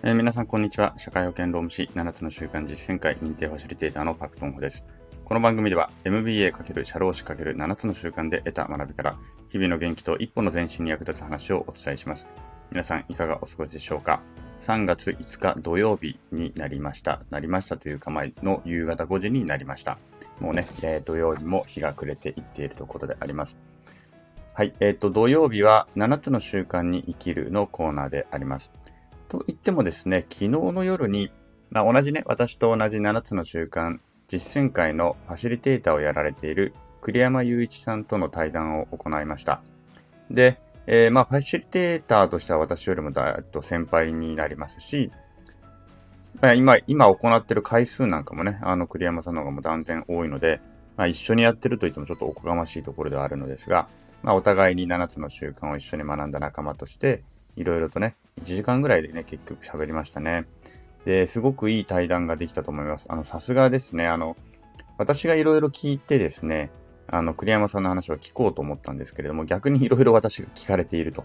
えー、皆さん、こんにちは。社会保険労務士7つの習慣実践会認定ファシリテーターのパクトンホです。この番組では MBA× 社労士 ×7 つの習慣で得た学びから日々の元気と一歩の前進に役立つ話をお伝えします。皆さん、いかがお過ごしでしょうか ?3 月5日土曜日になりました。なりましたというか前の夕方5時になりました。もうね、えー、土曜日も日が暮れていっているところであります。はい。えっ、ー、と、土曜日は7つの習慣に生きるのコーナーであります。と言ってもですね、昨日の夜に、まあ、同じね、私と同じ7つの習慣実践会のファシリテーターをやられている栗山雄一さんとの対談を行いました。で、えー、まあ、ファシリテーターとしては私よりもだと先輩になりますし、まあ、今、今行ってる回数なんかもね、あの栗山さんの方がもう断然多いので、まあ、一緒にやってると言ってもちょっとおこがましいところではあるのですが、まあ、お互いに7つの習慣を一緒に学んだ仲間として、いろいろとね、1時間ぐらいでね、結局喋りましたね。で、すごくいい対談ができたと思います。あの、さすがですね、あの、私がいろいろ聞いてですね、あの、栗山さんの話を聞こうと思ったんですけれども、逆にいろいろ私が聞かれていると。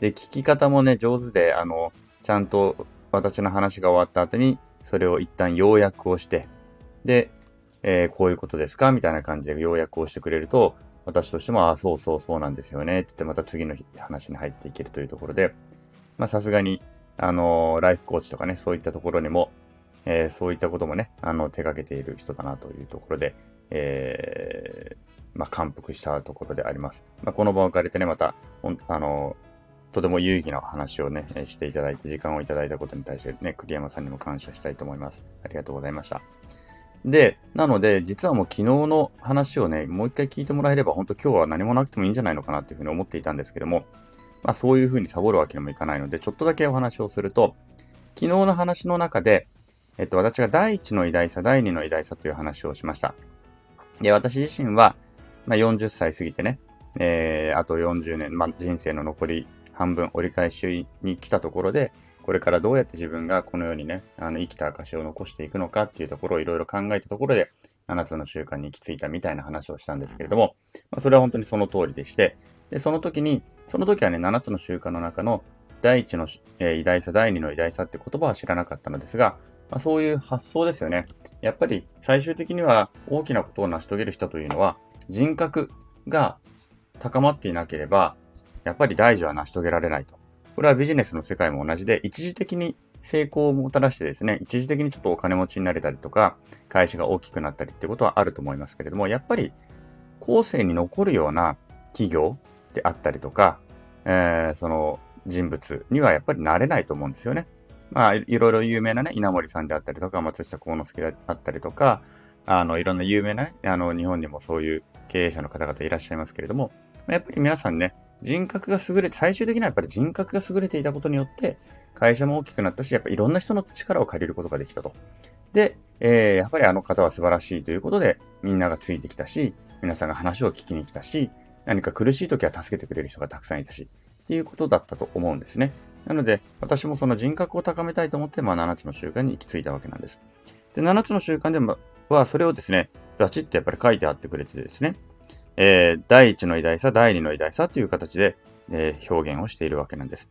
で、聞き方もね、上手で、あの、ちゃんと私の話が終わった後に、それを一旦要約をして、で、えー、こういうことですか？みたいな感じで要約をしてくれると、私としても、ああ、そうそうそうなんですよね。って言って、また次の話に入っていけるというところで、まあ、さすがに、あのー、ライフコーチとかね、そういったところにも、えー、そういったこともね、あの、手掛けている人だなというところで、えー、まあ、感服したところであります。まあ、この場を借りてね、また、あのとても有意義な話をね、していただいて、時間をいただいたことに対してね、栗山さんにも感謝したいと思います。ありがとうございました。で、なので、実はもう昨日の話をね、もう一回聞いてもらえれば、本当今日は何もなくてもいいんじゃないのかなっていうふうに思っていたんですけども、まあそういうふうにサボるわけにもいかないので、ちょっとだけお話をすると、昨日の話の中で、えっと、私が第一の偉大さ、第二の偉大さという話をしました。で、私自身は、まあ40歳過ぎてね、えー、あと40年、まあ人生の残り半分折り返しに来たところで、これからどうやって自分がこの世にね、あの生きた証を残していくのかっていうところをいろいろ考えたところで、7つの習慣に行き着いたみたいな話をしたんですけれども、まあ、それは本当にその通りでして、で、その時に、その時はね、7つの習慣の中の第一の、えー、偉大さ、第二の偉大さって言葉は知らなかったのですが、まあ、そういう発想ですよね。やっぱり最終的には大きなことを成し遂げる人というのは、人格が高まっていなければ、やっぱり大事は成し遂げられないと。これはビジネスの世界も同じで、一時的に成功をもたらしてですね、一時的にちょっとお金持ちになれたりとか、会社が大きくなったりってことはあると思いますけれども、やっぱり後世に残るような企業であったりとか、えー、その人物にはやっぱりなれないと思うんですよね。まあ、いろいろ有名なね、稲森さんであったりとか、松下幸之助であったりとか、あの、いろんな有名なね、あの、日本にもそういう経営者の方々いらっしゃいますけれども、やっぱり皆さんね、人格が優れて、最終的にはやっぱり人格が優れていたことによって、会社も大きくなったし、やっぱいろんな人の力を借りることができたと。で、えー、やっぱりあの方は素晴らしいということで、みんながついてきたし、皆さんが話を聞きに来たし、何か苦しい時は助けてくれる人がたくさんいたし、っていうことだったと思うんですね。なので、私もその人格を高めたいと思って、まあ、7つの習慣に行き着いたわけなんです。で、7つの習慣では、それをですね、バチッとやっぱり書いてあってくれてですね、えー、第一の偉大さ、第二の偉大さという形で、えー、表現をしているわけなんです。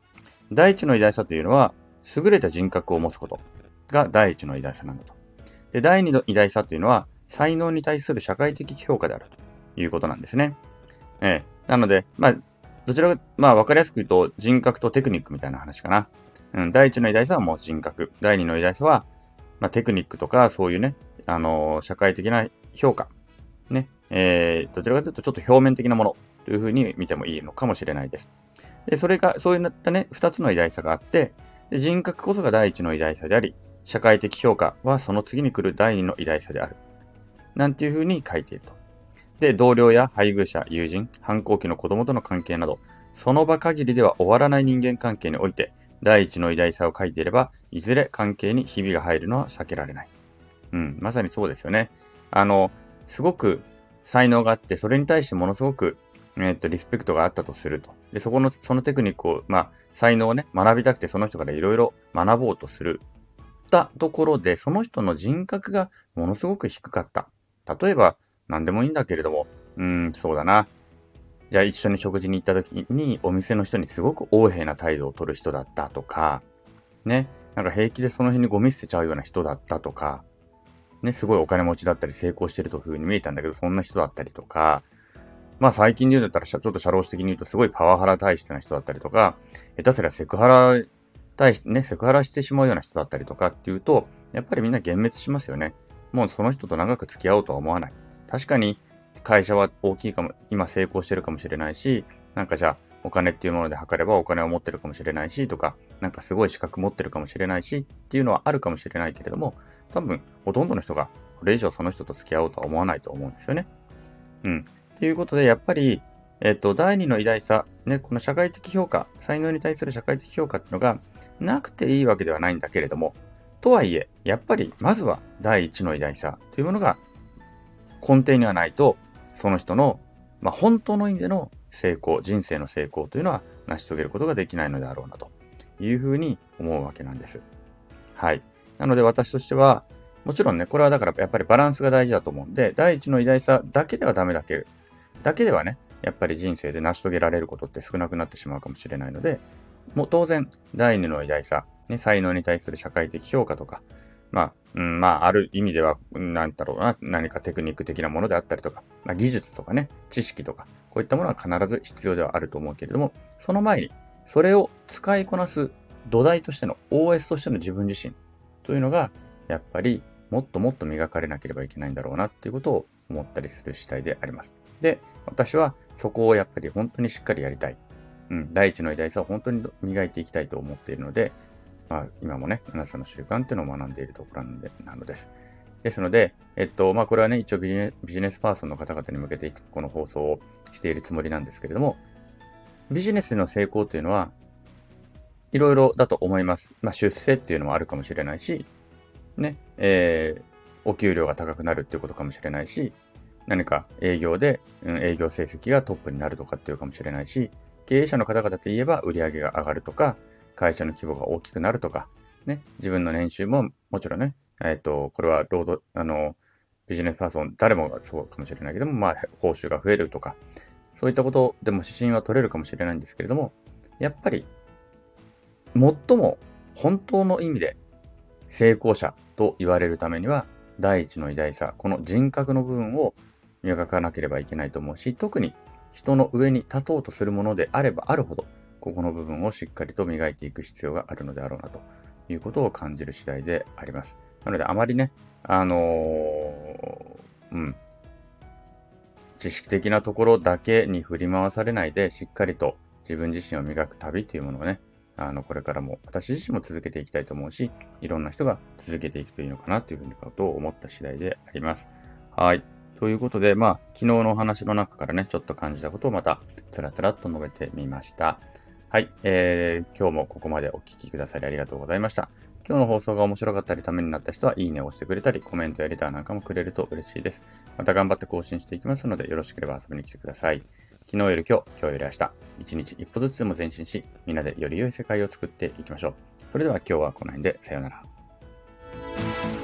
第一の偉大さというのは、優れた人格を持つことが第一の偉大さなんだと。で、第二の偉大さというのは、才能に対する社会的評価であるということなんですね。えー、なので、まあ、どちらか、まあ、わかりやすく言うと、人格とテクニックみたいな話かな。うん、第一の偉大さはもう人格。第二の偉大さは、まあ、テクニックとか、そういうね、あのー、社会的な評価。ね。えー、どちらかというとちょっと表面的なものというふうに見てもいいのかもしれないです。で、それが、そういったね、二つの偉大さがあって、人格こそが第一の偉大さであり、社会的評価はその次に来る第二の偉大さである。なんていうふうに書いていると。で、同僚や配偶者、友人、反抗期の子供との関係など、その場限りでは終わらない人間関係において、第一の偉大さを書いていれば、いずれ関係にひびが入るのは避けられない。うん、まさにそうですよね。あの、すごく才能があって、それに対してものすごく、えっと、リスペクトがあったとすると。で、そこの、そのテクニックを、まあ、才能をね、学びたくてその人からいろいろ学ぼうとする。たところで、その人の人格がものすごく低かった。例えば、何でもいいんだけれども、うん、そうだな。じゃあ一緒に食事に行った時に、お店の人にすごく横柄な態度を取る人だったとか、ね、なんか平気でその辺にゴミ捨てちゃうような人だったとか、ね、すごいお金持ちだったり成功してるという風に見えたんだけど、そんな人だったりとか、まあ最近で言うんだったら、ちょっと社労士的に言うとすごいパワハラ体質な人だったりとか、下手すりゃセクハラ対して、ね、セクハラしてしまうような人だったりとかっていうと、やっぱりみんな幻滅しますよね。もうその人と長く付き合おうとは思わない。確かに会社は大きいかも、今成功してるかもしれないし、なんかじゃあお金っていうもので測ればお金を持ってるかもしれないしとか、なんかすごい資格持ってるかもしれないしっていうのはあるかもしれないけれども、多分ほとんどの人がこれ以上その人と付き合おうとは思わないと思うんですよね。うん。ということで、やっぱり、えっと、第二の偉大さ、ね、この社会的評価、才能に対する社会的評価っていうのがなくていいわけではないんだけれども、とはいえ、やっぱりまずは第一の偉大さというものが根底にはないと、その人の、まあ、本当の意味での成功、人生の成功というのは成し遂げることができないのであろうなというふうに思うわけなんです。はい。なので私としては、もちろんね、これはだからやっぱりバランスが大事だと思うんで、第一の偉大さだけではダメだけだけではね、やっぱり人生で成し遂げられることって少なくなってしまうかもしれないので、もう当然、第二の偉大さ、ね、才能に対する社会的評価とか、まあ、うん、まあ、ある意味では、なんだろうな、何かテクニック的なものであったりとか、まあ、技術とかね、知識とか、こういったものは必ず必要ではあると思うけれども、その前に、それを使いこなす土台としての OS としての自分自身というのが、やっぱりもっともっと磨かれなければいけないんだろうなっていうことを思ったりする次第であります。で、私はそこをやっぱり本当にしっかりやりたい。うん、第一の偉大さを本当に磨いていきたいと思っているので、まあ、今もね、7つの習慣っていうのを学んでいるところなのでなのです。ですので、えっと、まあ、これはね、一応ビジネビジネスパーソンの方々に向けてこの放送をしているつもりなんですけれども、ビジネスの成功というのは、いろいろだと思います。まあ、出世っていうのもあるかもしれないし、ね、えー、お給料が高くなるっていうことかもしれないし、何か営業で、うん、営業成績がトップになるとかっていうかもしれないし、経営者の方々といえば売り上げが上がるとか、会社の規模が大きくなるとか、ね、自分の年収ももちろんね、えっ、ー、と、これは労働、あの、ビジネスパーソン、誰もがそうかもしれないけども、まあ、報酬が増えるとか、そういったことでも指針は取れるかもしれないんですけれども、やっぱり、最も本当の意味で成功者と言われるためには、第一の偉大さ、この人格の部分を磨かなければいけないと思うし、特に人の上に立とうとするものであればあるほど、ここの部分をしっかりと磨いていく必要があるのであろうなということを感じる次第であります。なので、あまりね、あのー、うん、知識的なところだけに振り回されないで、しっかりと自分自身を磨く旅というものをね、あの、これからも私自身も続けていきたいと思うし、いろんな人が続けていくといいのかなというふうにことを思った次第であります。はい。ということで、まあ、昨日のお話の中からね、ちょっと感じたことをまた、つらつらっと述べてみました。はい。えー、今日もここまでお聴きくださりありがとうございました。今日の放送が面白かったりためになった人は、いいねを押してくれたり、コメントやレターなんかもくれると嬉しいです。また頑張って更新していきますので、よろしければ遊びに来てください。昨日より今日、今日より明日、一日一歩ずつでも前進し、みんなでより良い世界を作っていきましょう。それでは今日はこの辺で、さようなら。